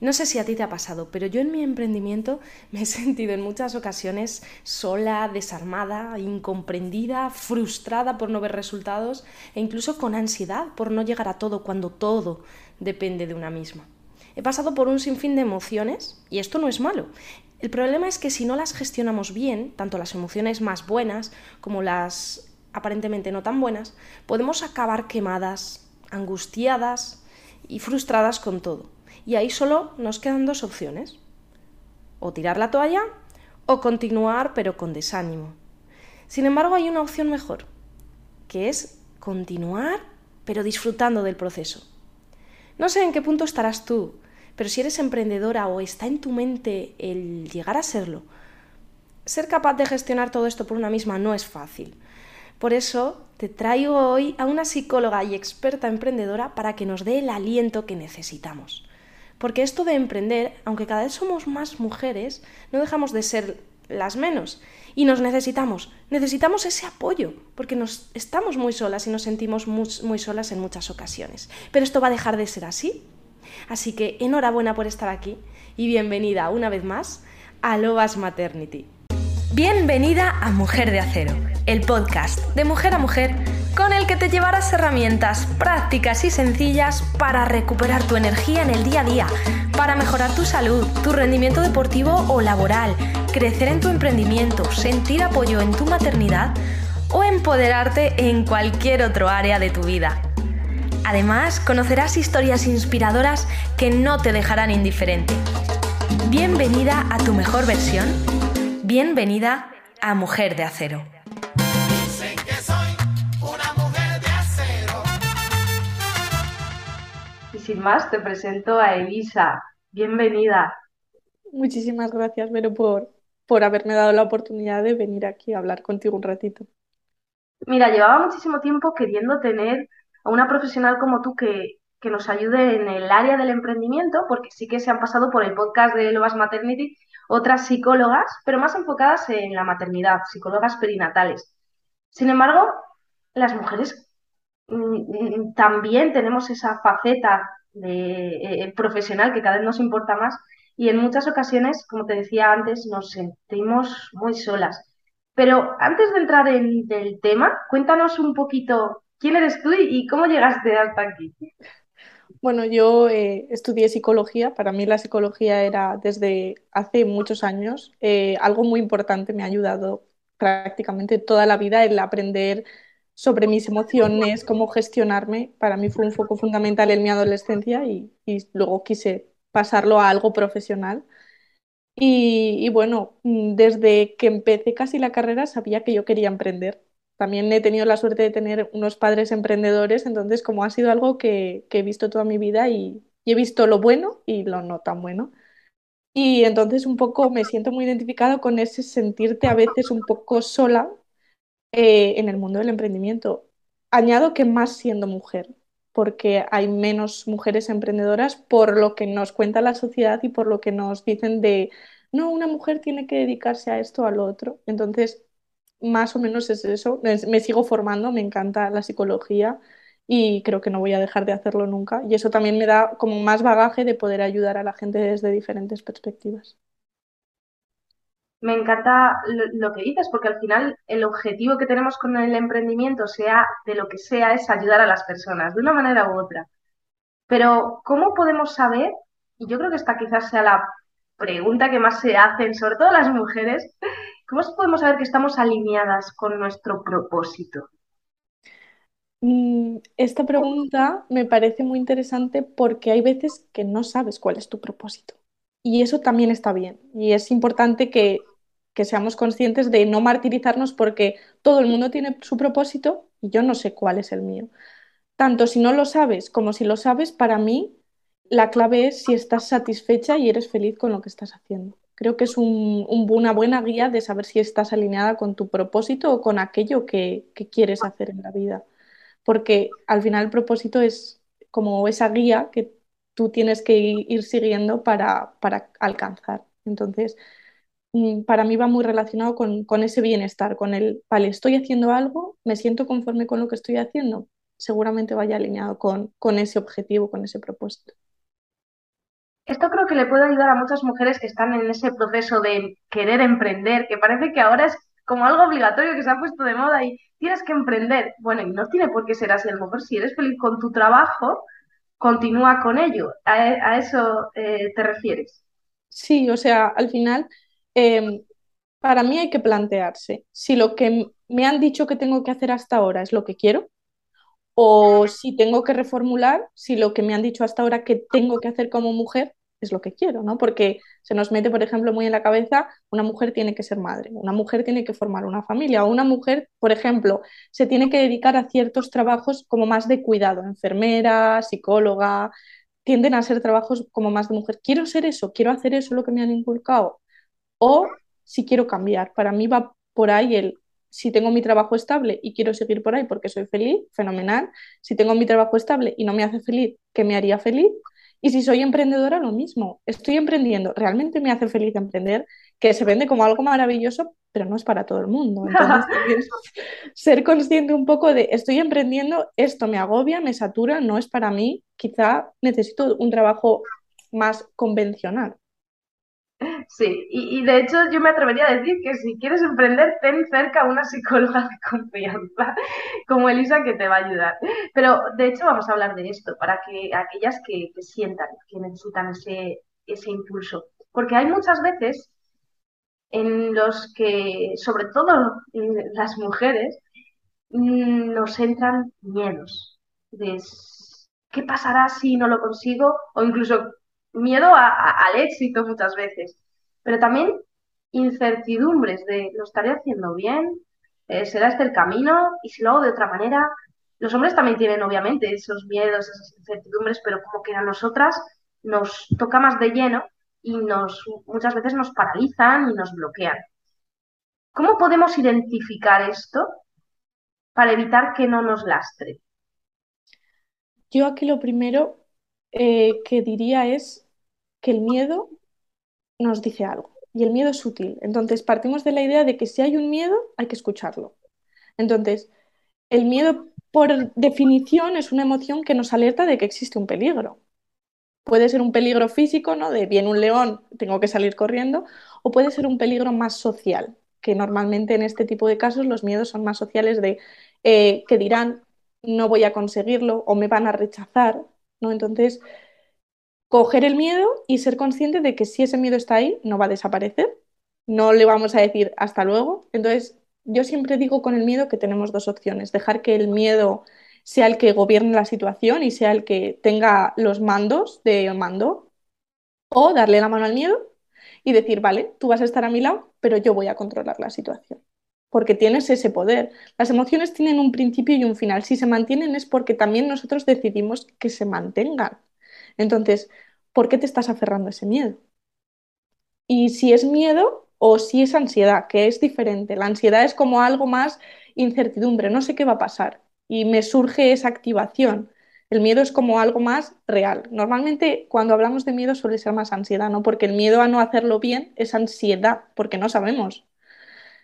No sé si a ti te ha pasado, pero yo en mi emprendimiento me he sentido en muchas ocasiones sola, desarmada, incomprendida, frustrada por no ver resultados e incluso con ansiedad por no llegar a todo cuando todo depende de una misma. He pasado por un sinfín de emociones y esto no es malo. El problema es que si no las gestionamos bien, tanto las emociones más buenas como las aparentemente no tan buenas, podemos acabar quemadas, angustiadas y frustradas con todo. Y ahí solo nos quedan dos opciones. O tirar la toalla o continuar pero con desánimo. Sin embargo, hay una opción mejor, que es continuar pero disfrutando del proceso. No sé en qué punto estarás tú, pero si eres emprendedora o está en tu mente el llegar a serlo, ser capaz de gestionar todo esto por una misma no es fácil. Por eso te traigo hoy a una psicóloga y experta emprendedora para que nos dé el aliento que necesitamos. Porque esto de emprender, aunque cada vez somos más mujeres, no dejamos de ser las menos. Y nos necesitamos, necesitamos ese apoyo, porque nos estamos muy solas y nos sentimos muy, muy solas en muchas ocasiones. Pero esto va a dejar de ser así Así que enhorabuena por estar aquí y bienvenida una vez más a Lobas Maternity. Bienvenida a Mujer de Acero, el podcast de mujer a mujer con el que te llevarás herramientas prácticas y sencillas para recuperar tu energía en el día a día, para mejorar tu salud, tu rendimiento deportivo o laboral, crecer en tu emprendimiento, sentir apoyo en tu maternidad o empoderarte en cualquier otro área de tu vida. Además, conocerás historias inspiradoras que no te dejarán indiferente. Bienvenida a tu mejor versión. Bienvenida a Mujer de Acero. Sin más, te presento a Elisa. Bienvenida. Muchísimas gracias, Vero, por, por haberme dado la oportunidad de venir aquí a hablar contigo un ratito. Mira, llevaba muchísimo tiempo queriendo tener a una profesional como tú que, nos ayude en el área del emprendimiento, porque sí que se han pasado por el podcast de Lovas Maternity otras psicólogas, pero más enfocadas en la maternidad, psicólogas perinatales. Sin embargo, las mujeres también tenemos esa faceta de, eh, profesional que cada vez nos importa más y en muchas ocasiones, como te decía antes, nos sentimos muy solas. Pero antes de entrar en el tema, cuéntanos un poquito ¿Quién eres tú y cómo llegaste hasta aquí? Bueno, yo eh, estudié psicología. Para mí la psicología era desde hace muchos años eh, algo muy importante. Me ha ayudado prácticamente toda la vida el aprender sobre mis emociones, cómo gestionarme. Para mí fue un foco fundamental en mi adolescencia y, luego quise pasarlo a algo profesional. Y, y, bueno, desde que empecé casi la carrera sabía que yo quería emprender también he tenido la suerte de tener unos padres emprendedores, entonces como ha sido algo que, he visto toda mi vida y, he visto lo bueno y lo no tan bueno. Y entonces un poco me siento muy identificado con ese sentirte a veces un poco sola eh, en el mundo del emprendimiento. Añado que más siendo mujer, porque hay menos mujeres emprendedoras por lo que nos cuenta la sociedad y por lo que nos dicen de, no, una mujer tiene que dedicarse a esto o a lo otro. Entonces, más o menos es eso. Me sigo formando, me encanta la psicología y creo que no voy a dejar de hacerlo nunca. Y eso también me da como más bagaje de poder ayudar a la gente desde diferentes perspectivas. Me encanta lo, que dices, porque al final el objetivo que tenemos con el emprendimiento, sea de lo que sea, es ayudar a las personas, de una manera u otra. Pero, ¿cómo podemos saber? Y yo creo que esta quizás sea la pregunta que más se hacen, sobre todo las mujeres, ¿Cómo podemos saber que estamos alineadas con nuestro propósito? Mm, esta pregunta me parece muy interesante porque hay veces que no sabes cuál es tu propósito. Y eso también está bien. Y es importante que, que seamos conscientes de no martirizarnos porque todo el mundo tiene su propósito y yo no sé cuál es el mío. Tanto si no lo sabes como si lo sabes, para mí la clave es si estás satisfecha y eres feliz con lo que estás haciendo. Creo que es una buena guía de saber si estás alineada con tu propósito o con aquello que, quieres hacer en la vida. Porque al final el propósito es como esa guía que tú tienes que ir siguiendo para, alcanzar. Entonces, mm, para mí va muy relacionado con, ese bienestar, con el, vale, estoy haciendo algo, me siento conforme con lo que estoy haciendo, seguramente vaya alineado con, con ese objetivo, con ese propósito. Esto creo que le puede ayudar a muchas mujeres que están en ese proceso de querer emprender, que parece que ahora es como algo obligatorio que se ha puesto de moda y tienes que emprender. Bueno, y no tiene por qué ser así. A lo mejor si eres feliz con tu trabajo, continúa con ello. ¿A, eso eh, te refieres? Sí, o sea, al final, em, para mí hay que plantearse si lo que me han dicho que tengo que hacer hasta ahora es lo que quiero o si tengo que reformular si lo que me han dicho hasta ahora que tengo que hacer como mujer es lo que quiero, ¿no? Porque se nos mete, por ejemplo, muy en la cabeza, una mujer tiene que ser madre, una mujer tiene que formar una familia, o una mujer, por ejemplo, se tiene que dedicar a ciertos trabajos como más de cuidado, enfermera, psicóloga, tienden a ser trabajos como más de mujer. Quiero ser eso, quiero hacer eso, lo que me han inculcado. O si quiero cambiar, para mí va por ahí el si tengo mi trabajo estable y quiero seguir por ahí porque soy feliz, fenomenal. Si tengo mi trabajo estable y no me hace feliz, ¿qué me haría feliz? Y si soy emprendedora, lo mismo. Estoy emprendiendo. Realmente me hace feliz emprender, que se vende como algo maravilloso, pero no es para todo el mundo. Entonces, ser consciente un poco de, estoy emprendiendo, esto me agobia, me satura, no es para mí. Quizá necesito un trabajo más convencional. Sí, y, de hecho yo me atrevería a decir que si quieres emprender, ten cerca una psicóloga de confianza como Elisa que te va a ayudar. Pero de hecho vamos a hablar de esto para que aquellas que, sientan que necesitan ese, ese impulso. Porque hay muchas veces en los que, sobre todo las mujeres, mm, nos entran miedos de qué pasará si no lo consigo o incluso miedo al éxito muchas veces, pero también incertidumbres de lo estaré haciendo bien, eh, será este el camino y si lo hago de otra manera. Los hombres también tienen obviamente esos miedos, esas incertidumbres, pero como que a nosotras nos toca más de lleno y nos muchas veces nos paralizan y nos bloquean. ¿Cómo podemos identificar esto para evitar que no nos lastre? Yo aquí lo primero eh, que diría es que el miedo nos dice algo y el miedo es sutil. Entonces partimos de la idea de que si hay un miedo hay que escucharlo. Entonces, el miedo por definición es una emoción que nos alerta de que existe un peligro. Puede ser un peligro físico, ¿no? De viene un león, tengo que salir corriendo, o puede ser un peligro más social, que normalmente en este tipo de casos los miedos son más sociales de eh, que dirán no voy a conseguirlo o me van a rechazar, ¿no? Entonces, coger el miedo y ser consciente de que si ese miedo está ahí, no va a desaparecer. No le vamos a decir hasta luego. Entonces, yo siempre digo con el miedo que tenemos dos opciones. Dejar que el miedo sea el que gobierne la situación y sea el que tenga los mandos de mando. O darle la mano al miedo y decir, vale, tú vas a estar a mi lado, pero yo voy a controlar la situación. Porque tienes ese poder. Las emociones tienen un principio y un final. Si se mantienen es porque también nosotros decidimos que se mantengan. Entonces, ¿por qué te estás aferrando a ese miedo? Y si es miedo o si es ansiedad, que es diferente. La ansiedad es como algo más incertidumbre, no sé qué va a pasar. Y me surge esa activación. El miedo es como algo más real. Normalmente cuando hablamos de miedo suele ser más ansiedad, ¿no? Porque el miedo a no hacerlo bien es ansiedad, porque no sabemos.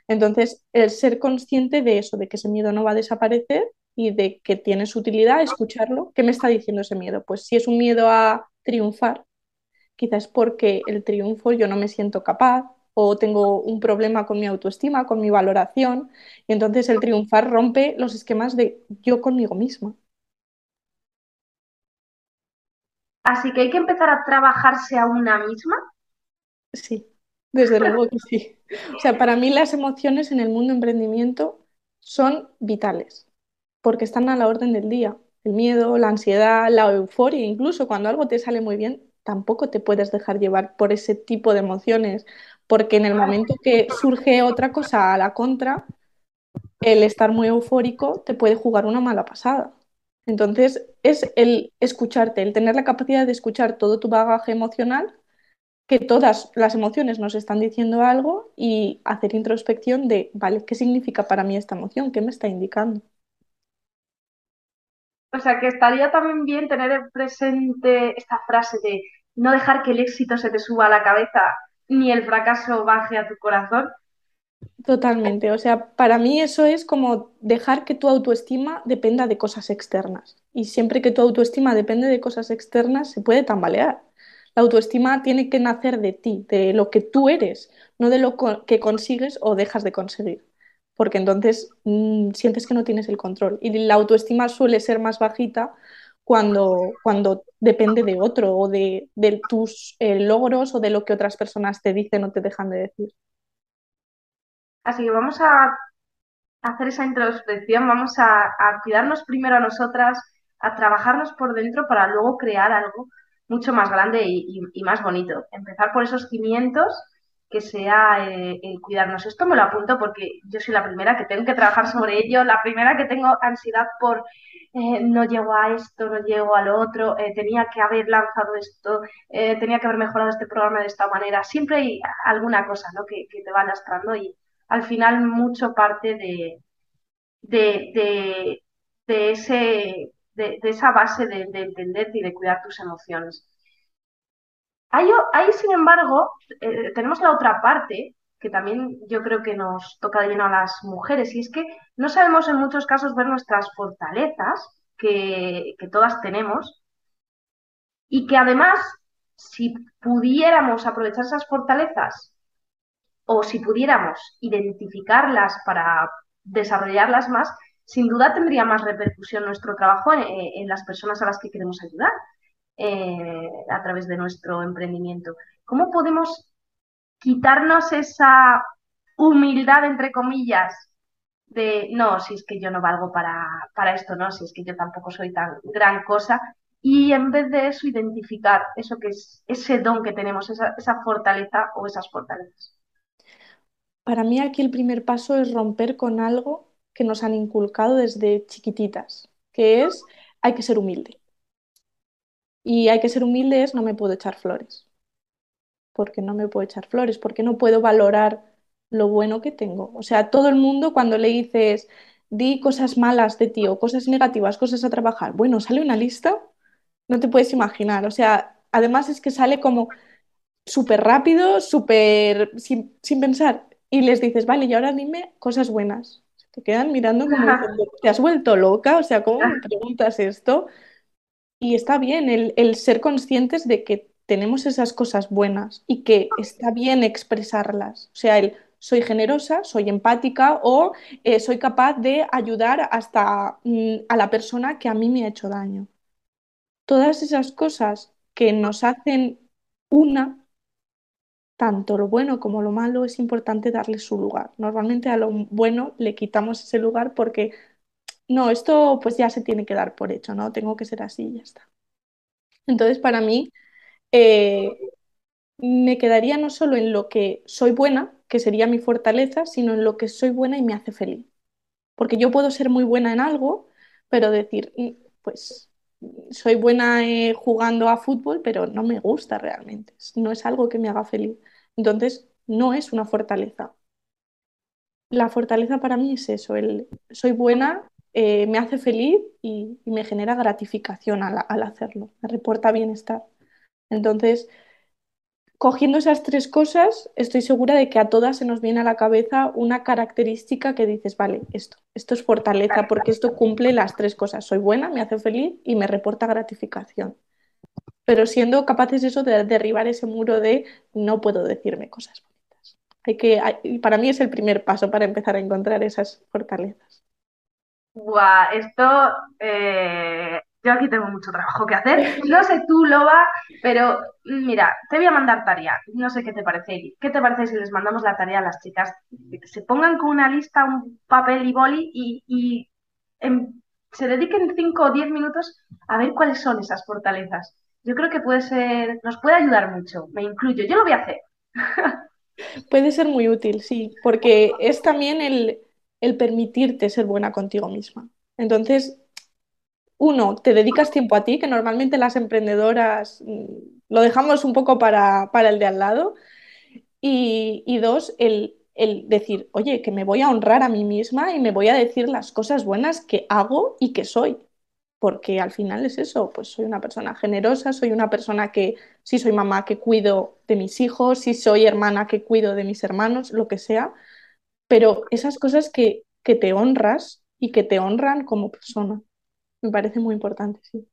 Entonces, el ser consciente de eso, de que ese miedo no va a desaparecer y de que tiene su utilidad, escucharlo. ¿Qué me está diciendo ese miedo? Pues si es un miedo a triunfar, quizás porque el triunfo yo no me siento capaz o tengo un problema con mi autoestima, con mi valoración, y entonces el triunfar rompe los esquemas de yo conmigo misma. Así que hay que empezar a trabajarse a una misma. Sí, desde luego que sí. O sea, para mí las emociones en el mundo emprendimiento son vitales porque están a la orden del día. El miedo, la ansiedad, la euforia, incluso cuando algo te sale muy bien, tampoco te puedes dejar llevar por ese tipo de emociones, porque en el momento que surge otra cosa a la contra, el estar muy eufórico te puede jugar una mala pasada. Entonces, es el escucharte, el tener la capacidad de escuchar todo tu bagaje emocional, que todas las emociones nos están diciendo algo y hacer introspección de, vale, ¿qué significa para mí esta emoción? ¿Qué me está indicando? O sea, que estaría también bien tener presente esta frase de no dejar que el éxito se te suba a la cabeza ni el fracaso baje a tu corazón. Totalmente. O sea, para mí eso es como dejar que tu autoestima dependa de cosas externas. Y siempre que tu autoestima depende de cosas externas, se puede tambalear. La autoestima tiene que nacer de ti, de lo que tú eres, no de lo que consigues o dejas de conseguir, porque entonces mm, sientes que no tienes el control. Y la autoestima suele ser más bajita cuando, cuando depende de otro o de, tus eh, logros o de lo que otras personas te dicen o te dejan de decir. Así que vamos a hacer esa introspección, vamos a, cuidarnos primero a nosotras, a trabajarnos por dentro para luego crear algo mucho más grande y, más bonito. Empezar por esos cimientos que sea eh, el cuidarnos. Esto me lo apunto porque yo soy la primera que tengo que trabajar sobre ello, la primera que tengo ansiedad por eh, no llego a esto, no llego a lo otro, eh, tenía que haber lanzado esto, tenía que haber mejorado este programa de esta manera. Siempre hay alguna cosa ¿no? que, te va lastrando y, al final mucho parte de, de, ese, de, esa base de, entenderte y de cuidar tus emociones. Ahí, sin embargo, eh, tenemos la otra parte que también yo creo que nos toca de lleno a las mujeres, y es que no sabemos en muchos casos ver nuestras fortalezas, que todas tenemos, y que además, si pudiéramos aprovechar esas fortalezas o si pudiéramos identificarlas para desarrollarlas más, sin duda tendría más repercusión nuestro trabajo en, las personas a las que queremos ayudar eh, a través de nuestro emprendimiento. ¿Cómo podemos quitarnos esa humildad, entre comillas, de no, si es que yo no valgo para, para esto, no, si es que yo tampoco soy tan gran cosa, y en vez de eso identificar eso que es ese don que tenemos, esa, esa fortaleza o esas fortalezas? Para mí aquí el primer paso es romper con algo que nos han inculcado desde chiquititas, que es hay que ser humilde. Y hay que ser humilde es no me puedo echar flores. Porque no me puedo echar flores, porque no puedo valorar lo bueno que tengo. O sea, todo el mundo cuando le dices di cosas malas de ti o cosas negativas, cosas a trabajar, bueno, sale una lista, no te puedes imaginar. O sea, además es que sale como súper rápido, súper sin, sin pensar y les dices, vale, y ahora dime cosas buenas. te quedan mirando como ¿te has vuelto loca? O sea, ¿cómo me preguntas esto? Y está bien el, ser conscientes de que tenemos esas cosas buenas y que está bien expresarlas. O sea, el soy generosa, soy empática o eh, soy capaz de ayudar hasta mm, a la persona que a mí me ha hecho daño. Todas esas cosas que nos hacen una tanto lo bueno como lo malo es importante darle su lugar. Normalmente a lo bueno le quitamos ese lugar porque no, esto pues ya se tiene que dar por hecho, ¿no? Tengo que ser así y ya está. Entonces, para mí, eh, me quedaría no solo en lo que soy buena, que sería mi fortaleza, sino en lo que soy buena y me hace feliz. Porque yo puedo ser muy buena en algo, pero decir, mm, pues soy buena eh, jugando a fútbol, pero no me gusta realmente. No es algo que me haga feliz. Entonces, no es una fortaleza. La fortaleza para mí es eso, el soy buena, eh, me hace feliz y, me genera gratificación al, hacerlo, me reporta bienestar. Entonces, cogiendo esas tres cosas, estoy segura de que a todas se nos viene a la cabeza una característica que dices, vale, esto, esto es fortaleza porque esto cumple las tres cosas. Soy buena, me hace feliz y me reporta gratificación pero siendo capaces eso de derribar ese muro de no puedo decirme cosas bonitas. Hay que, para mí es el primer paso para empezar a encontrar esas fortalezas. Guau, esto eh, yo aquí tengo mucho trabajo que hacer. No sé tú, Loba, pero mira, te voy a mandar tarea. No sé qué te parece. ¿Qué te parece si les mandamos la tarea a las chicas? Se pongan con una lista, un papel y boli y, se dediquen 5 o 10 minutos a ver cuáles son esas fortalezas yo creo que puede ser, nos puede ayudar mucho, me incluyo, yo lo voy a hacer. Puede ser muy útil, sí, porque es también el, el permitirte ser buena contigo misma. Entonces, uno, te dedicas tiempo a ti, que normalmente las emprendedoras mm, lo dejamos un poco para, para el de al lado. Y, dos, el, el, decir, oye, que me voy a honrar a mí misma y me voy a decir las cosas buenas que hago y que soy porque al final es eso, pues soy una persona generosa, soy una persona que, si soy mamá, que cuido de mis hijos, si soy hermana, que cuido de mis hermanos, lo que sea, pero esas cosas que, te honras y que te honran como persona, me parece muy importante, sí.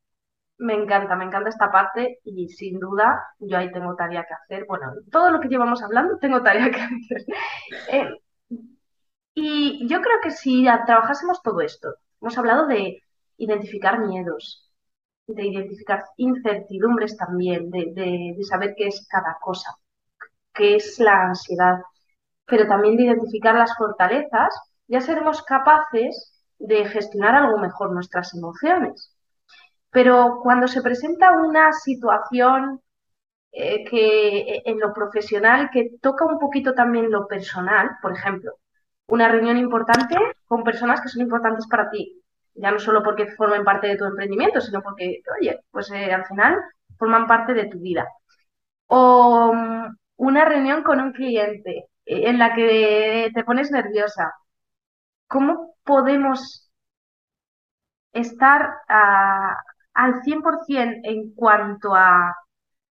Me encanta, me encanta esta parte y sin duda yo ahí tengo tarea que hacer. Bueno, todo lo que llevamos hablando tengo tarea que hacer. Eh, y yo creo que si trabajásemos todo esto, hemos hablado de identificar miedos, de identificar incertidumbres también, de, de saber qué es cada cosa, qué es la ansiedad, pero también de identificar las fortalezas, ya seremos capaces de gestionar algo mejor nuestras emociones. Pero cuando se presenta una situación eh, que en lo profesional que toca un poquito también lo personal, por ejemplo, una reunión importante con personas que son importantes para ti, ya no solo porque formen parte de tu emprendimiento, sino porque, oye, pues eh, al final forman parte de tu vida. O mm, una reunión con un cliente eh, en la que te pones nerviosa. ¿Cómo podemos estar a, al 100% en cuanto a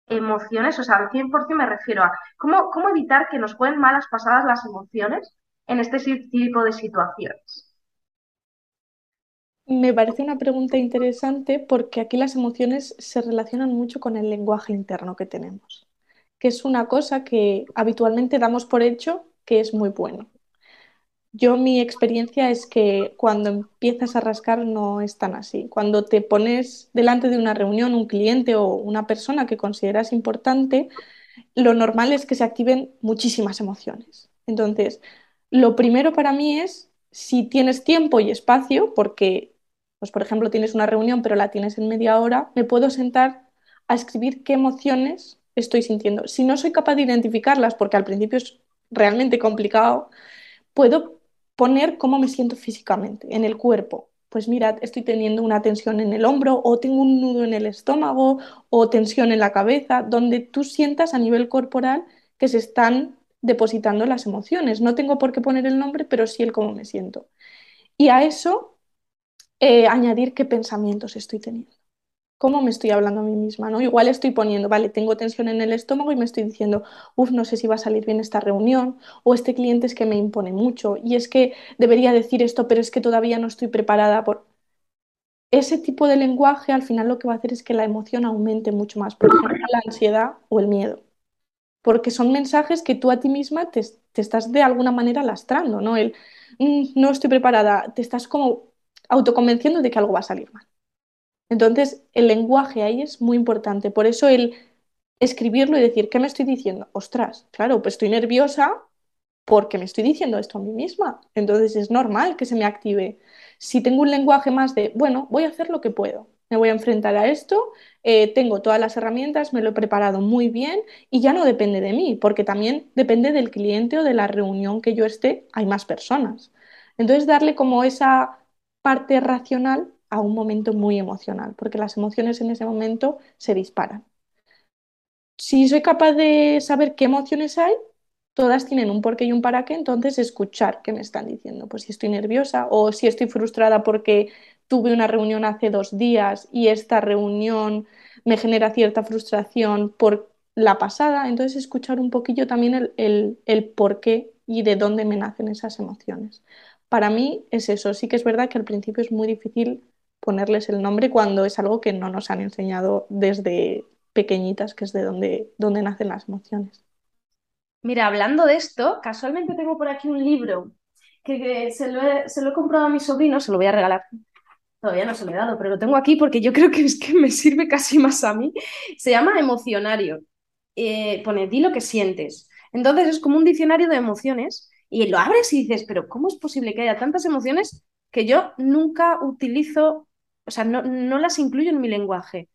emociones, o sea, al 100% me refiero a cómo, cómo evitar que nos jueguen malas pasadas las emociones en este tipo de situaciones. Me parece una pregunta interesante porque aquí las emociones se relacionan mucho con el lenguaje interno que tenemos, que es una cosa que habitualmente damos por hecho que es muy bueno. Yo mi experiencia es que cuando empiezas a rascar no es tan así. Cuando te pones delante de una reunión, un cliente o una persona que consideras importante, lo normal es que se activen muchísimas emociones. Entonces, lo primero para mí es si tienes tiempo y espacio, porque, pues por ejemplo, tienes una reunión pero la tienes en media hora, me puedo sentar a escribir qué emociones estoy sintiendo. Si no soy capaz de identificarlas, porque al principio es realmente complicado, puedo poner cómo me siento físicamente, en el cuerpo. Pues mira, estoy teniendo una tensión en el hombro o tengo un nudo en el estómago o tensión en la cabeza, donde tú sientas a nivel corporal que se están depositando las emociones. No tengo por qué poner el nombre, pero sí el cómo me siento. Y a eso eh, añadir qué pensamientos estoy teniendo cómo me estoy hablando a mí misma, ¿no? Igual estoy poniendo, vale, tengo tensión en el estómago y me estoy diciendo, uff, no sé si va a salir bien esta reunión, o este cliente es que me impone mucho, y es que debería decir esto, pero es que todavía no estoy preparada por... Ese tipo de lenguaje al final lo que va a hacer es que la emoción aumente mucho más, por ejemplo, la ansiedad o el miedo, porque son mensajes que tú a ti misma te, estás de alguna manera lastrando, ¿no? El, mm, no estoy preparada, te estás como autoconvenciendo de que algo va a salir mal. Entonces, el lenguaje ahí es muy importante. Por eso el escribirlo y decir, ¿qué me estoy diciendo? Ostras, claro, pues estoy nerviosa porque me estoy diciendo esto a mí misma. Entonces es normal que se me active. Si tengo un lenguaje más de, bueno, voy a hacer lo que puedo, me voy a enfrentar a esto, eh, tengo todas las herramientas, me lo he preparado muy bien y ya no depende de mí, porque también depende del cliente o de la reunión que yo esté, hay más personas. Entonces darle como esa parte racional a un momento muy emocional, porque las emociones en ese momento se disparan. Si soy capaz de saber qué emociones hay, todas tienen un porqué y un para qué, entonces escuchar qué me están diciendo. Pues si estoy nerviosa o si estoy frustrada porque tuve una reunión hace dos días y esta reunión me genera cierta frustración por la pasada, entonces escuchar un poquillo también el, el, el por qué y de dónde me nacen esas emociones. Para mí es eso, sí que es verdad que al principio es muy difícil ponerles el nombre cuando es algo que no nos han enseñado desde pequeñitas, que es de donde, donde nacen las emociones. Mira, hablando de esto, casualmente tengo por aquí un libro que, se, lo he, se, lo he, comprado a mi sobrino, se lo voy a regalar. Todavía no se lo he dado, pero lo tengo aquí porque yo creo que es que me sirve casi más a mí. Se llama Emocionario. Eh, pone, di lo que sientes. Entonces es como un diccionario de emociones y lo abres y dices, pero ¿cómo es posible que haya tantas emociones que yo nunca utilizo o sea, no, no las incluyo en mi lenguaje.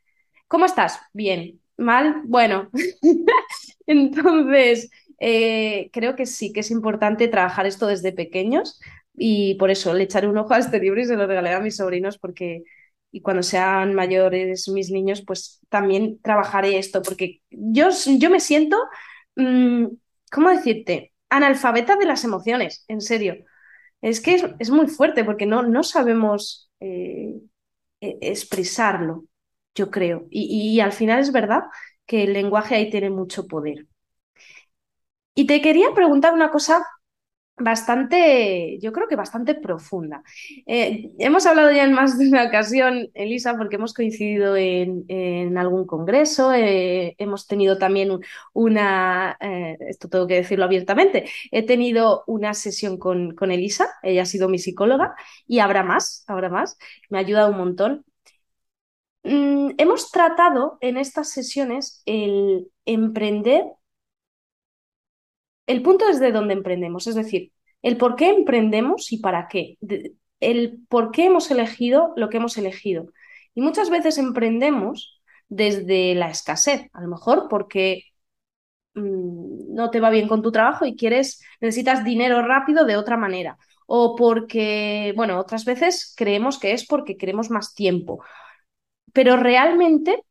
¿Cómo estás? Bien. ¿Mal? Bueno. Entonces, eh, creo que sí que es importante trabajar esto desde pequeños y por eso le echaré un ojo a este libro y se lo regalaré a mis sobrinos porque y cuando sean mayores mis niños, pues también trabajaré esto porque yo, yo me siento, mm, ¿cómo decirte? Analfabeta de las emociones, en serio. Es que es, muy fuerte porque no, no sabemos eh, expresarlo, yo creo. Y, al final es verdad que el lenguaje ahí tiene mucho poder. Y te quería preguntar una cosa bastante, yo creo que bastante profunda. Eh, hemos hablado ya en más de una ocasión, Elisa, porque hemos coincidido en, algún congreso, eh, hemos tenido también una, eh, esto tengo que decirlo abiertamente, he tenido una sesión con, con Elisa, ella ha sido mi psicóloga y habrá más, habrá más, me ha ayudado un montón. Mm, hemos tratado en estas sesiones el emprender el punto es de dónde emprendemos, es decir, el por qué emprendemos y para qué, el por qué hemos elegido lo que hemos elegido. Y muchas veces emprendemos desde la escasez, a lo mejor porque mmm, no te va bien con tu trabajo y quieres, necesitas dinero rápido de otra manera. O porque, bueno, otras veces creemos que es porque queremos más tiempo. Pero realmente,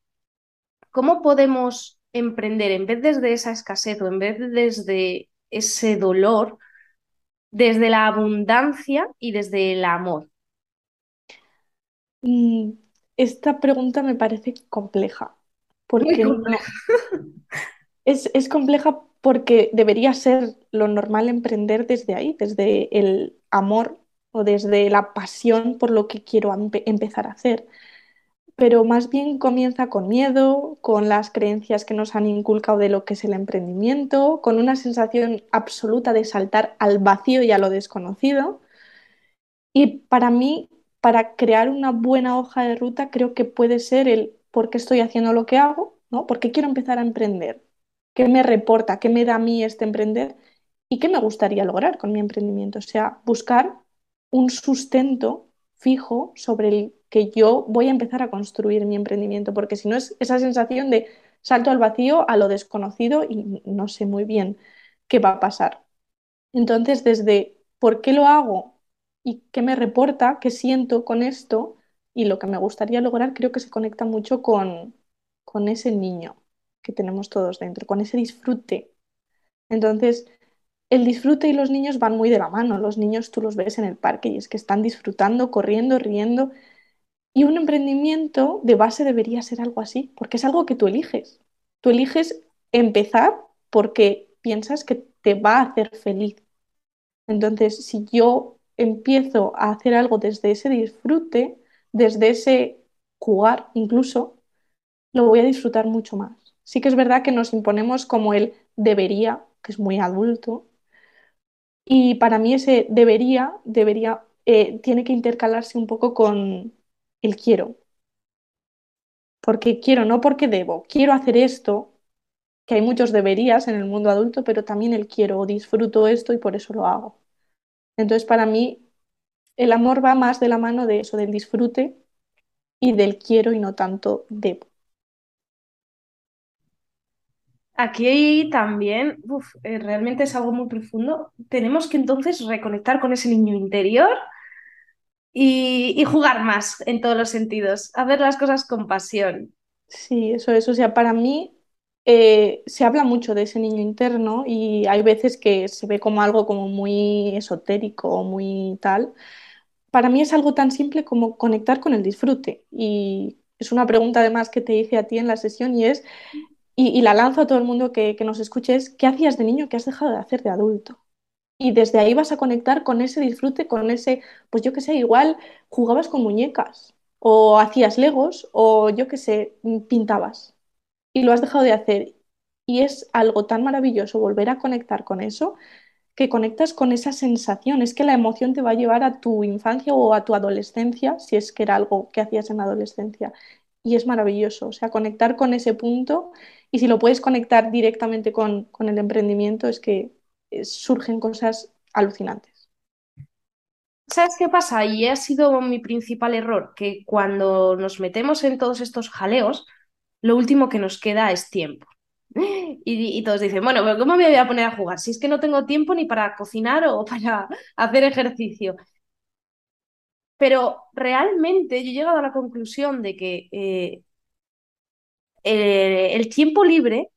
¿cómo podemos emprender en vez desde esa escasez o en vez desde ese dolor, desde la abundancia y desde el amor? Mm, esta pregunta me parece compleja, porque compleja. es, es compleja porque debería ser lo normal emprender desde ahí, desde el amor o desde la pasión por lo que quiero empezar a hacer pero más bien comienza con miedo, con las creencias que nos han inculcado de lo que es el emprendimiento, con una sensación absoluta de saltar al vacío y a lo desconocido. Y para mí, para crear una buena hoja de ruta, creo que puede ser el por qué estoy haciendo lo que hago, ¿no? ¿Por qué quiero empezar a emprender? ¿Qué me reporta? ¿Qué me da a mí este emprender? ¿Y qué me gustaría lograr con mi emprendimiento? O sea, buscar un sustento fijo sobre el que yo voy a empezar a construir mi emprendimiento, porque si no es esa sensación de salto al vacío, a lo desconocido y no sé muy bien qué va a pasar. Entonces, desde por qué lo hago y qué me reporta, qué siento con esto y lo que me gustaría lograr, creo que se conecta mucho con, con ese niño que tenemos todos dentro, con ese disfrute. Entonces, el disfrute y los niños van muy de la mano. Los niños tú los ves en el parque y es que están disfrutando, corriendo, riendo y un emprendimiento de base debería ser algo así, porque es algo que tú eliges. Tú eliges empezar porque piensas que te va a hacer feliz. Entonces, si yo empiezo a hacer algo desde ese disfrute, desde ese jugar incluso, lo voy a disfrutar mucho más. Sí que es verdad que nos imponemos como el debería, que es muy adulto, y para mí ese debería, debería, eh, tiene que intercalarse un poco con, el quiero. Porque quiero, no porque debo. Quiero hacer esto, que hay muchos deberías en el mundo adulto, pero también el quiero o disfruto esto y por eso lo hago. Entonces, para mí, el amor va más de la mano de eso, del disfrute y del quiero y no tanto debo. Aquí también, eh, realmente es algo muy profundo. Tenemos que entonces reconectar con ese niño interior y, jugar más en todos los sentidos, hacer las cosas con pasión. Sí, eso es. O sea, para mí eh, se habla mucho de ese niño interno y hay veces que se ve como algo como muy esotérico, muy tal. Para mí es algo tan simple como conectar con el disfrute. Y es una pregunta además que te hice a ti en la sesión y es, y, la lanzo a todo el mundo que, que nos escuche, es, ¿qué hacías de niño que has dejado de hacer de adulto? Y desde ahí vas a conectar con ese disfrute, con ese, pues yo qué sé, igual jugabas con muñecas o hacías legos o yo qué sé, pintabas y lo has dejado de hacer. Y es algo tan maravilloso volver a conectar con eso que conectas con esa sensación. Es que la emoción te va a llevar a tu infancia o a tu adolescencia, si es que era algo que hacías en la adolescencia. Y es maravilloso, o sea, conectar con ese punto y si lo puedes conectar directamente con, con el emprendimiento, es que surgen cosas alucinantes. ¿Sabes qué pasa? Y ha sido mi principal error, que cuando nos metemos en todos estos jaleos, lo último que nos queda es tiempo. Y, todos dicen, bueno, ¿cómo me voy a poner a jugar? Si es que no tengo tiempo ni para cocinar o para hacer ejercicio. Pero realmente yo he llegado a la conclusión de que eh, eh, el tiempo libre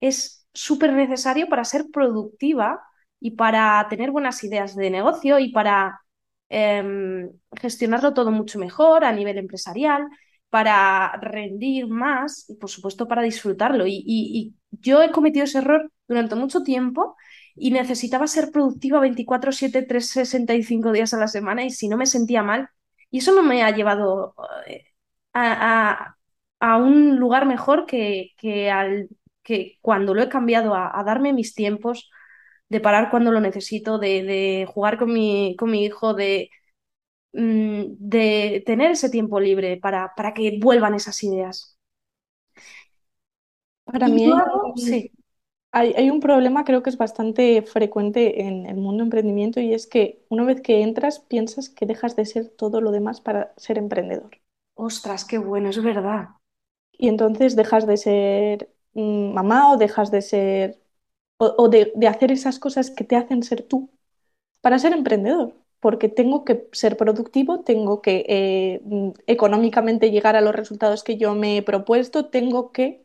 es súper necesario para ser productiva y para tener buenas ideas de negocio y para em, gestionarlo todo mucho mejor a nivel empresarial. para rendir más y por supuesto para disfrutarlo. Y, y, yo he cometido ese error durante mucho tiempo y necesitaba ser productiva 24/7, 365 días a la semana y si no me sentía mal. Y eso no me ha llevado eh, a, a, un lugar mejor que, que, al, que cuando lo he cambiado a, a, darme mis tiempos, de parar cuando lo necesito, de, de jugar con mi, con mi hijo, de, mm, de tener ese tiempo libre para, para que vuelvan esas ideas. Para mí, sí. Hay, un problema, creo que es bastante frecuente en el mundo emprendimiento y es que una vez que entras piensas que dejas de ser todo lo demás para ser emprendedor. Ostras, qué bueno, es verdad. Y entonces dejas de ser mamá o dejas de ser o, de, hacer esas cosas que te hacen ser tú para ser emprendedor. Porque tengo que ser productivo, tengo que eh, mm, económicamente llegar a los resultados que yo me he propuesto, tengo que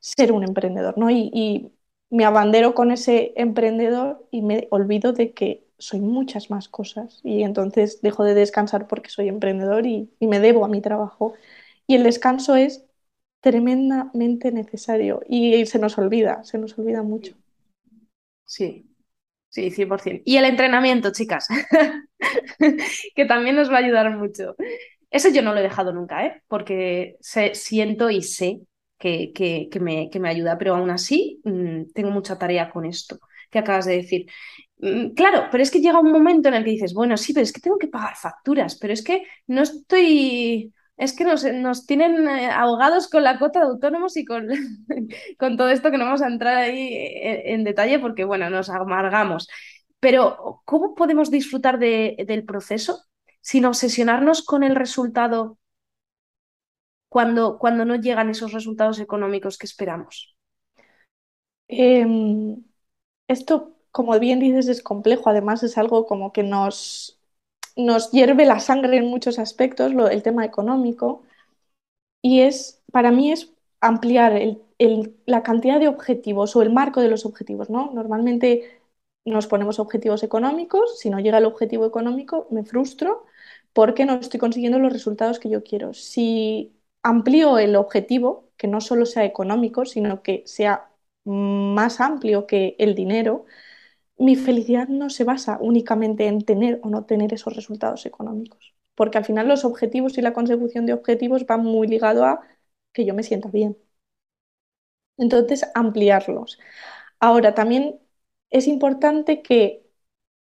ser un emprendedor, ¿no? Y, me abandero con ese emprendedor y me olvido de que soy muchas más cosas y entonces dejo de descansar porque soy emprendedor y, me debo a mi trabajo. Y el descanso es tremendamente necesario y se nos olvida, se nos olvida mucho. Sí, sí, 100%. Y el entrenamiento, chicas, que también nos va a ayudar mucho. Eso yo no lo he dejado nunca, ¿eh? porque siento y sé que, me, que me ayuda, pero aún así mm, tengo mucha tarea con esto que acabas de decir. Mm, claro, pero es que llega un momento en el que dices, bueno, sí, pero es que tengo que pagar facturas, pero es que no estoy, es que nos, nos tienen eh, ahogados con la cuota de autónomos y con, con todo esto que no vamos a entrar ahí eh, en, detalle porque, bueno, nos amargamos. Pero, ¿cómo podemos disfrutar de, del proceso sin obsesionarnos con el resultado cuando, cuando no llegan esos resultados económicos que esperamos? Em, esto, como bien dices, es complejo. Además, es algo como que nos, nos hierve la sangre en muchos aspectos, el tema económico. Y es, para mí, es ampliar la cantidad de objetivos o el marco de los objetivos, ¿no? Normalmente nos ponemos objetivos económicos. Si no llega el objetivo económico, me frustro porque no estoy consiguiendo los resultados que yo quiero. Si amplío el objetivo, que no solo sea económico, sino que sea más amplio que el dinero, mi felicidad no se basa únicamente en tener o no tener esos resultados económicos, porque al final los objetivos y la consecución de objetivos van muy ligado a que yo me sienta bien. Entonces, ampliarlos. Ahora, también es importante que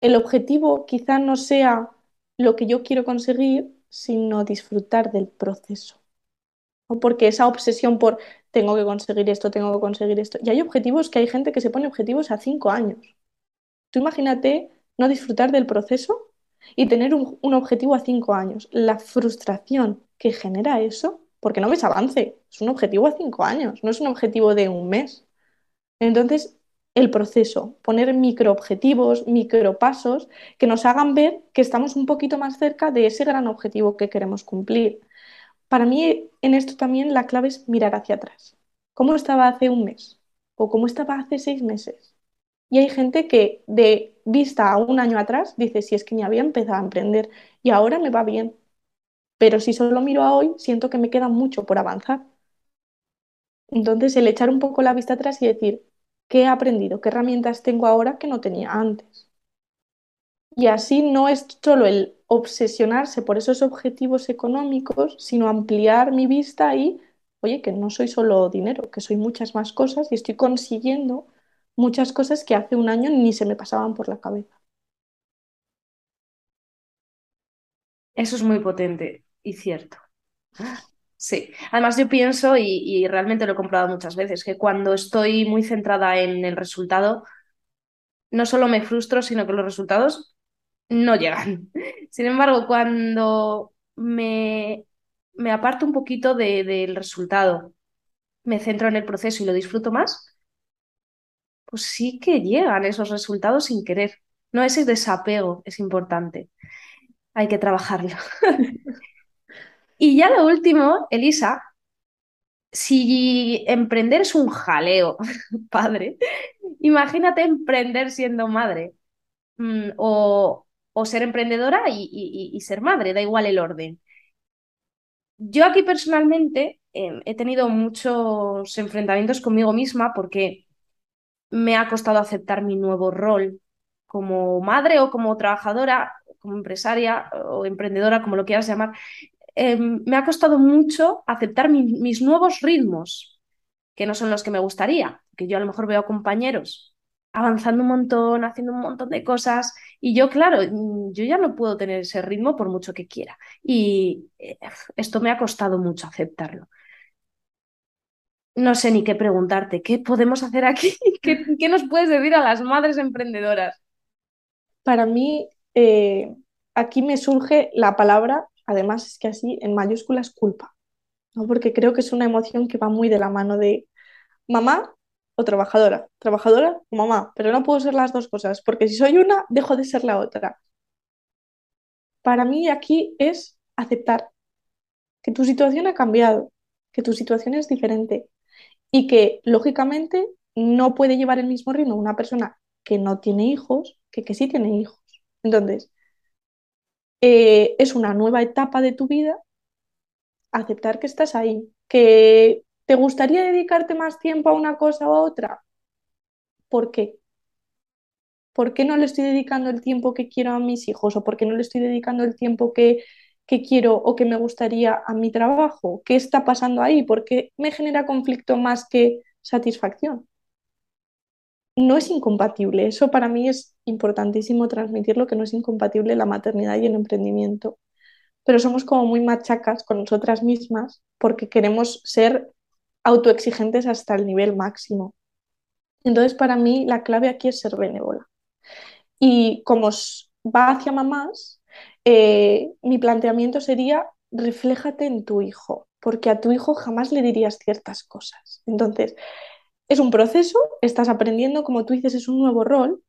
el objetivo quizá no sea lo que yo quiero conseguir, sino disfrutar del proceso porque esa obsesión por tengo que conseguir esto, tengo que conseguir esto. Y hay objetivos que hay gente que se pone objetivos a cinco años. Tú imagínate no disfrutar del proceso y tener un, objetivo a cinco años. La frustración que genera eso, porque no ves avance, es un objetivo a cinco años, no es un objetivo de un mes. Entonces, el proceso, poner microobjetivos, micropasos que nos hagan ver que estamos un poquito más cerca de ese gran objetivo que queremos cumplir. Para mí en esto también la clave es mirar hacia atrás. ¿Cómo estaba hace un mes? ¿O cómo estaba hace seis meses? Y hay gente que de vista a un año atrás dice, si es que ni había empezado a emprender y ahora me va bien. Pero si solo miro a hoy, siento que me queda mucho por avanzar. Entonces, el echar un poco la vista atrás y decir, ¿qué he aprendido? ¿Qué herramientas tengo ahora que no tenía antes? Y así no es solo el obsesionarse por esos objetivos económicos, sino ampliar mi vista y, oye, que no soy solo dinero, que soy muchas más cosas y estoy consiguiendo muchas cosas que hace un año ni se me pasaban por la cabeza. Eso es muy potente y cierto. Sí, además yo pienso, y, realmente lo he comprobado muchas veces, que cuando estoy muy centrada en el resultado, no solo me frustro, sino que los resultados no llegan. Sin embargo, cuando me, me aparto un poquito del resultado, me centro en el proceso y lo disfruto más, pues sí que llegan esos resultados sin querer. No, ese desapego es importante. Hay que trabajarlo. y ya lo último, Elisa, si emprender es un jaleo, padre, imagínate emprender siendo madre. Mm, o, o ser emprendedora y, ser madre, da igual el orden. yo aquí personalmente em, he tenido muchos enfrentamientos conmigo misma porque me ha costado aceptar mi nuevo rol como madre o como trabajadora, como empresaria o emprendedora, como lo quieras llamar. Em, me ha costado mucho aceptar mis nuevos ritmos, que no son los que me gustaría, que yo a lo mejor veo compañeros avanzando un montón, haciendo un montón de cosas. Y yo, claro, mm, yo ya no puedo tener ese ritmo por mucho que quiera. Y eh, esto me ha costado mucho aceptarlo. No sé ni qué preguntarte, ¿qué podemos hacer aquí? ¿Qué, nos puedes decir a las madres emprendedoras? Para mí, eh, aquí me surge la palabra, además es que así en mayúsculas, culpa, ¿no? porque creo que es una emoción que va muy de la mano de mamá o trabajadora, trabajadora o mamá, pero no puedo ser las dos cosas, porque si soy una, dejo de ser la otra. Para mí aquí es aceptar que tu situación ha cambiado, que tu situación es diferente y que lógicamente no puede llevar el mismo ritmo una persona que no tiene hijos que que sí tiene hijos. Entonces, eh, es una nueva etapa de tu vida, aceptar que estás ahí, que ¿Te gustaría dedicarte más tiempo a una cosa u otra? ¿Por qué? ¿Por qué no le estoy dedicando el tiempo que quiero a mis hijos? ¿O por qué no le estoy dedicando el tiempo que, quiero o que me gustaría a mi trabajo? ¿Qué está pasando ahí? ¿Por qué me genera conflicto más que satisfacción? No es incompatible. Eso para mí es importantísimo transmitirlo, que no es incompatible la maternidad y el emprendimiento. Pero somos como muy machacas con nosotras mismas porque queremos ser autoexigentes hasta el nivel máximo. Entonces, para mí, la clave aquí es ser benévola. Y como va hacia mamás, eh, mi planteamiento sería, refléjate en tu hijo, porque a tu hijo jamás le dirías ciertas cosas. Entonces, es un proceso, estás aprendiendo, como tú dices, es un nuevo rol,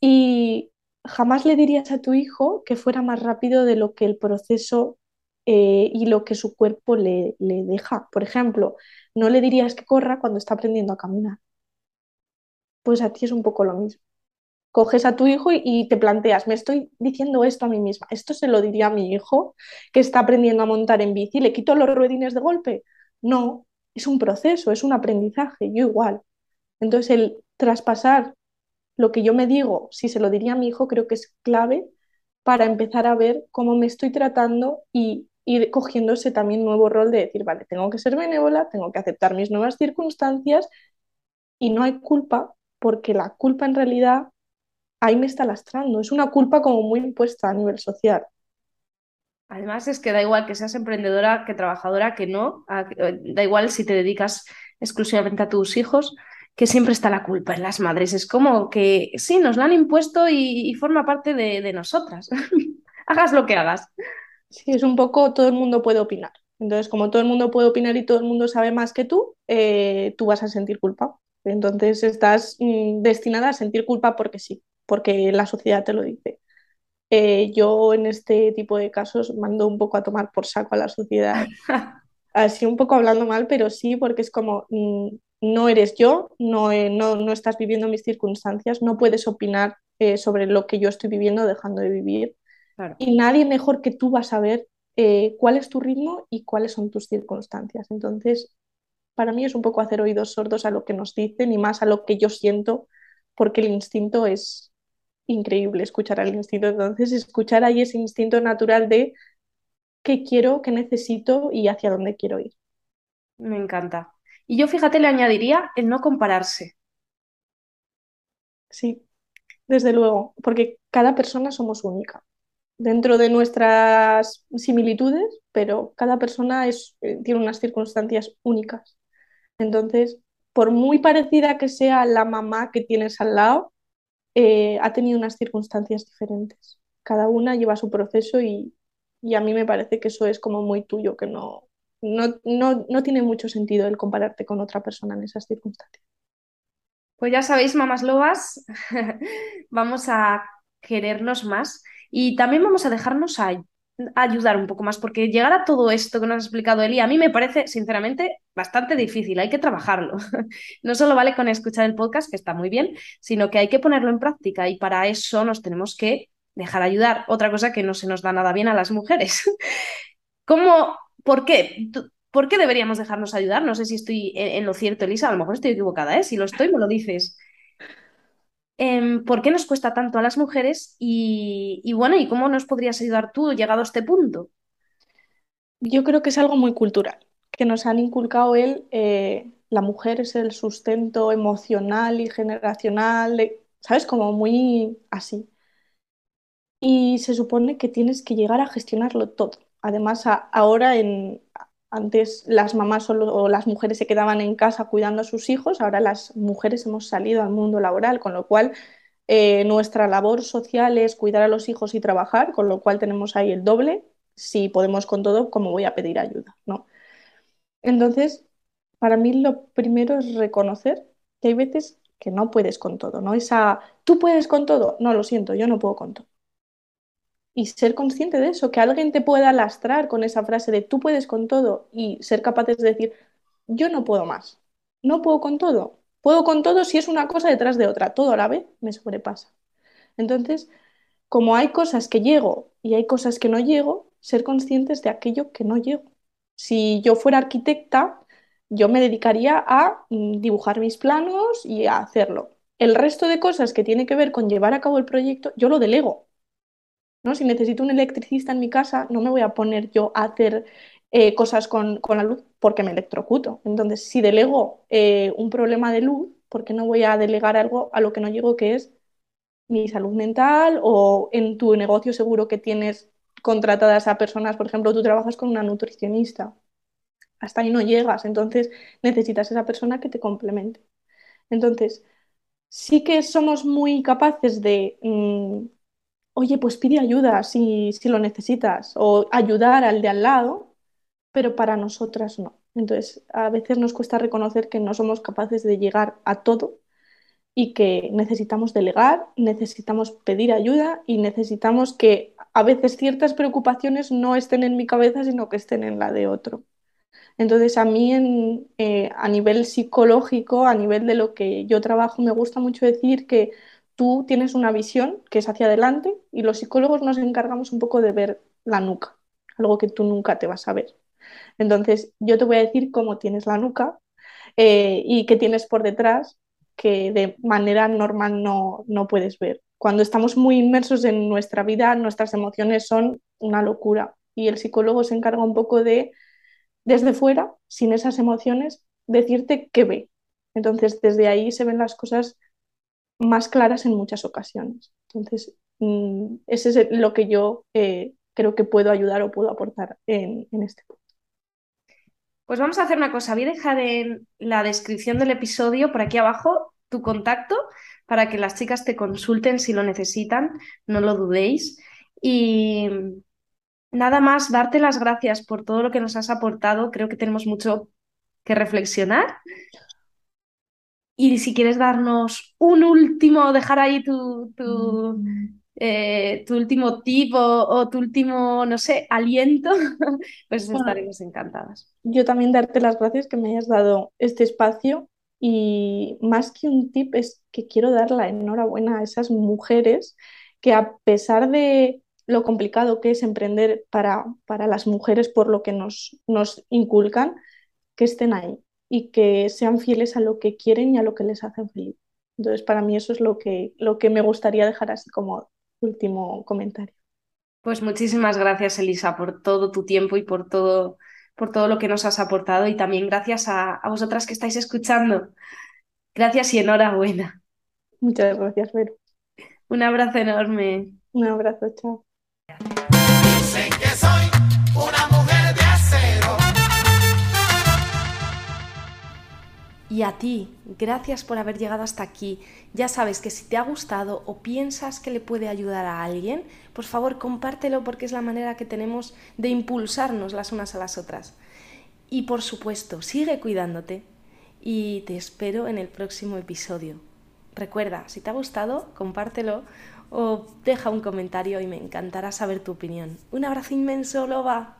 y jamás le dirías a tu hijo que fuera más rápido de lo que el proceso eh, y lo que su cuerpo le, le deja. Por ejemplo, no le dirías que corra cuando está aprendiendo a caminar. Pues a ti es un poco lo mismo. Coges a tu hijo y, te planteas, me estoy diciendo esto a mí misma, esto se lo diría a mi hijo que está aprendiendo a montar en bici, ¿le quito los ruedines de golpe? No, es un proceso, es un aprendizaje, yo igual. Entonces el traspasar lo que yo me digo, si se lo diría a mi hijo, creo que es clave para empezar a ver cómo me estoy tratando y ir cogiendo ese también nuevo rol de decir, vale, tengo que ser benévola, tengo que aceptar mis nuevas circunstancias y no hay culpa porque la culpa en realidad ahí me está lastrando. Es una culpa como muy impuesta a nivel social. Además es que da igual que seas emprendedora, que trabajadora, que no, eh, da igual si te dedicas exclusivamente a tus hijos, que siempre está la culpa en las madres. Es como que sí, nos la han impuesto y, forma parte de, de nosotras. hagas lo que hagas. Sí, es un poco todo el mundo puede opinar. Entonces, como todo el mundo puede opinar y todo el mundo sabe más que tú, eh, tú vas a sentir culpa. Entonces, estás mm, destinada a sentir culpa porque sí, porque la sociedad te lo dice. Eh, yo en este tipo de casos mando un poco a tomar por saco a la sociedad. Así un poco hablando mal, pero sí, porque es como, mm, no eres yo, no, eh, no, no, estás viviendo mis circunstancias, no puedes opinar sobre lo que yo estoy viviendo, dejando de vivir. Y nadie mejor que tú va a saber eh, cuál es tu ritmo y cuáles son tus circunstancias. Entonces, para mí es un poco hacer oídos sordos a lo que nos dicen y más a lo que yo siento, porque el instinto es increíble, escuchar al instinto. Entonces, escuchar ahí ese instinto natural de qué quiero, qué necesito y hacia dónde quiero ir. Me encanta. Y yo, fíjate, le añadiría el no compararse. Sí, desde luego, porque cada persona somos única dentro de nuestras similitudes, pero cada persona es, eh, tiene unas circunstancias únicas. Entonces, por muy parecida que sea la mamá que tienes al lado, eh, ha tenido unas circunstancias diferentes. Cada una lleva su proceso y, a mí me parece que eso es como muy tuyo, que no, no, no tiene mucho sentido el compararte con otra persona en esas circunstancias. Pues ya sabéis, mamás lobas, vamos a querernos más y también vamos a dejarnos a, ayudar un poco más, porque llegar a todo esto que nos ha explicado Eli, a mí me parece, sinceramente, bastante difícil, hay que trabajarlo. No solo vale con escuchar el podcast, que está muy bien, sino que hay que ponerlo en práctica y para eso nos tenemos que dejar ayudar. Otra cosa que no se nos da nada bien a las mujeres. ¿Cómo ¿por qué? ¿Por qué deberíamos dejarnos ayudar? No sé si estoy en, lo cierto, Elisa, a lo mejor estoy equivocada, ¿eh? Si lo estoy, me lo dices. Em, ¿por qué nos cuesta tanto a las mujeres? Y, bueno, ¿y cómo nos podrías ayudar tú llegado a este punto? Yo creo que es algo muy cultural, que nos han inculcado él, eh, la mujer es el sustento emocional y generacional, ¿sabes? Como muy así. Y se supone que tienes que llegar a gestionarlo todo. Además, ahora en, antes las mamás solo, o las mujeres se quedaban en casa cuidando a sus hijos, ahora las mujeres hemos salido al mundo laboral, con lo cual eh, nuestra labor social es cuidar a los hijos y trabajar, con lo cual tenemos ahí el doble. Si podemos con todo, ¿cómo voy a pedir ayuda? ¿no? Entonces, para mí lo primero es reconocer que hay veces que no puedes con todo, ¿no? Esa, tú puedes con todo, no, lo siento, yo no puedo con todo. Y ser consciente de eso, que alguien te pueda lastrar con esa frase de tú puedes con todo y ser capaces de decir, yo no puedo más, no puedo con todo. Puedo con todo si es una cosa detrás de otra, todo a la vez me sobrepasa. Entonces, como hay cosas que llego y hay cosas que no llego, ser conscientes de aquello que no llego. Si yo fuera arquitecta, yo me dedicaría a mm, dibujar mis planos y a hacerlo. El resto de cosas que tiene que ver con llevar a cabo el proyecto, yo lo delego. ¿No? Si necesito un electricista en mi casa, no me voy a poner yo a hacer eh, cosas con, con la luz porque me electrocuto. Entonces, si delego eh, un problema de luz, ¿por qué no voy a delegar algo a lo que no llego, que es mi salud mental o en tu negocio seguro que tienes contratadas a personas, por ejemplo, tú trabajas con una nutricionista, hasta ahí no llegas, entonces necesitas esa persona que te complemente. Entonces, sí que somos muy capaces de, mm, oye, pues pide ayuda si, si lo necesitas o ayudar al de al lado, pero para nosotras no. Entonces, a veces nos cuesta reconocer que no somos capaces de llegar a todo y que necesitamos delegar, necesitamos pedir ayuda y necesitamos que a veces ciertas preocupaciones no estén en mi cabeza, sino que estén en la de otro. Entonces, a mí en, eh, a nivel psicológico, a nivel de lo que yo trabajo, me gusta mucho decir que tú tienes una visión que es hacia adelante y los psicólogos nos encargamos un poco de ver la nuca, algo que tú nunca te vas a ver. Entonces, yo te voy a decir cómo tienes la nuca eh, y qué tienes por detrás que de manera normal no, no puedes ver. Cuando estamos muy inmersos en nuestra vida, nuestras emociones son una locura y el psicólogo se encarga un poco de, desde fuera, sin esas emociones, decirte qué ve. Entonces, desde ahí se ven las cosas más claras en muchas ocasiones. Entonces, mm, ese es lo que yo eh, creo que puedo ayudar o puedo aportar en, en este punto. Pues vamos a hacer una cosa. Voy a dejar en la descripción del episodio, por aquí abajo, tu contacto para que las chicas te consulten si lo necesitan. No lo dudéis. Y nada más, darte las gracias por todo lo que nos has aportado. Creo que tenemos mucho que reflexionar. Y si quieres darnos un último, dejar ahí tu, tu, eh, tu último tip o, o tu último, no sé, aliento, pues Bueno, estaremos encantadas. yo también darte las gracias que me hayas dado este espacio y más que un tip es que quiero dar la enhorabuena a esas mujeres que a pesar de lo complicado que es emprender para, para las mujeres por lo que nos, nos inculcan, que estén ahí y que sean fieles a lo que quieren y a lo que les hacen feliz. Entonces, para mí eso es lo que, lo que me gustaría dejar así como último comentario. Pues muchísimas gracias, Elisa, por todo tu tiempo y por todo, por todo lo que nos has aportado y también gracias a, a vosotras que estáis escuchando. Gracias y enhorabuena. Muchas gracias, Vero. Un abrazo enorme. Un abrazo, chao. Y a ti, gracias por haber llegado hasta aquí. Ya sabes que si te ha gustado o piensas que le puede ayudar a alguien, por favor compártelo porque es la manera que tenemos de impulsarnos las unas a las otras. Y por supuesto, sigue cuidándote y te espero en el próximo episodio. Recuerda, si te ha gustado, compártelo o deja un comentario y me encantará saber tu opinión. Un abrazo inmenso, Loba.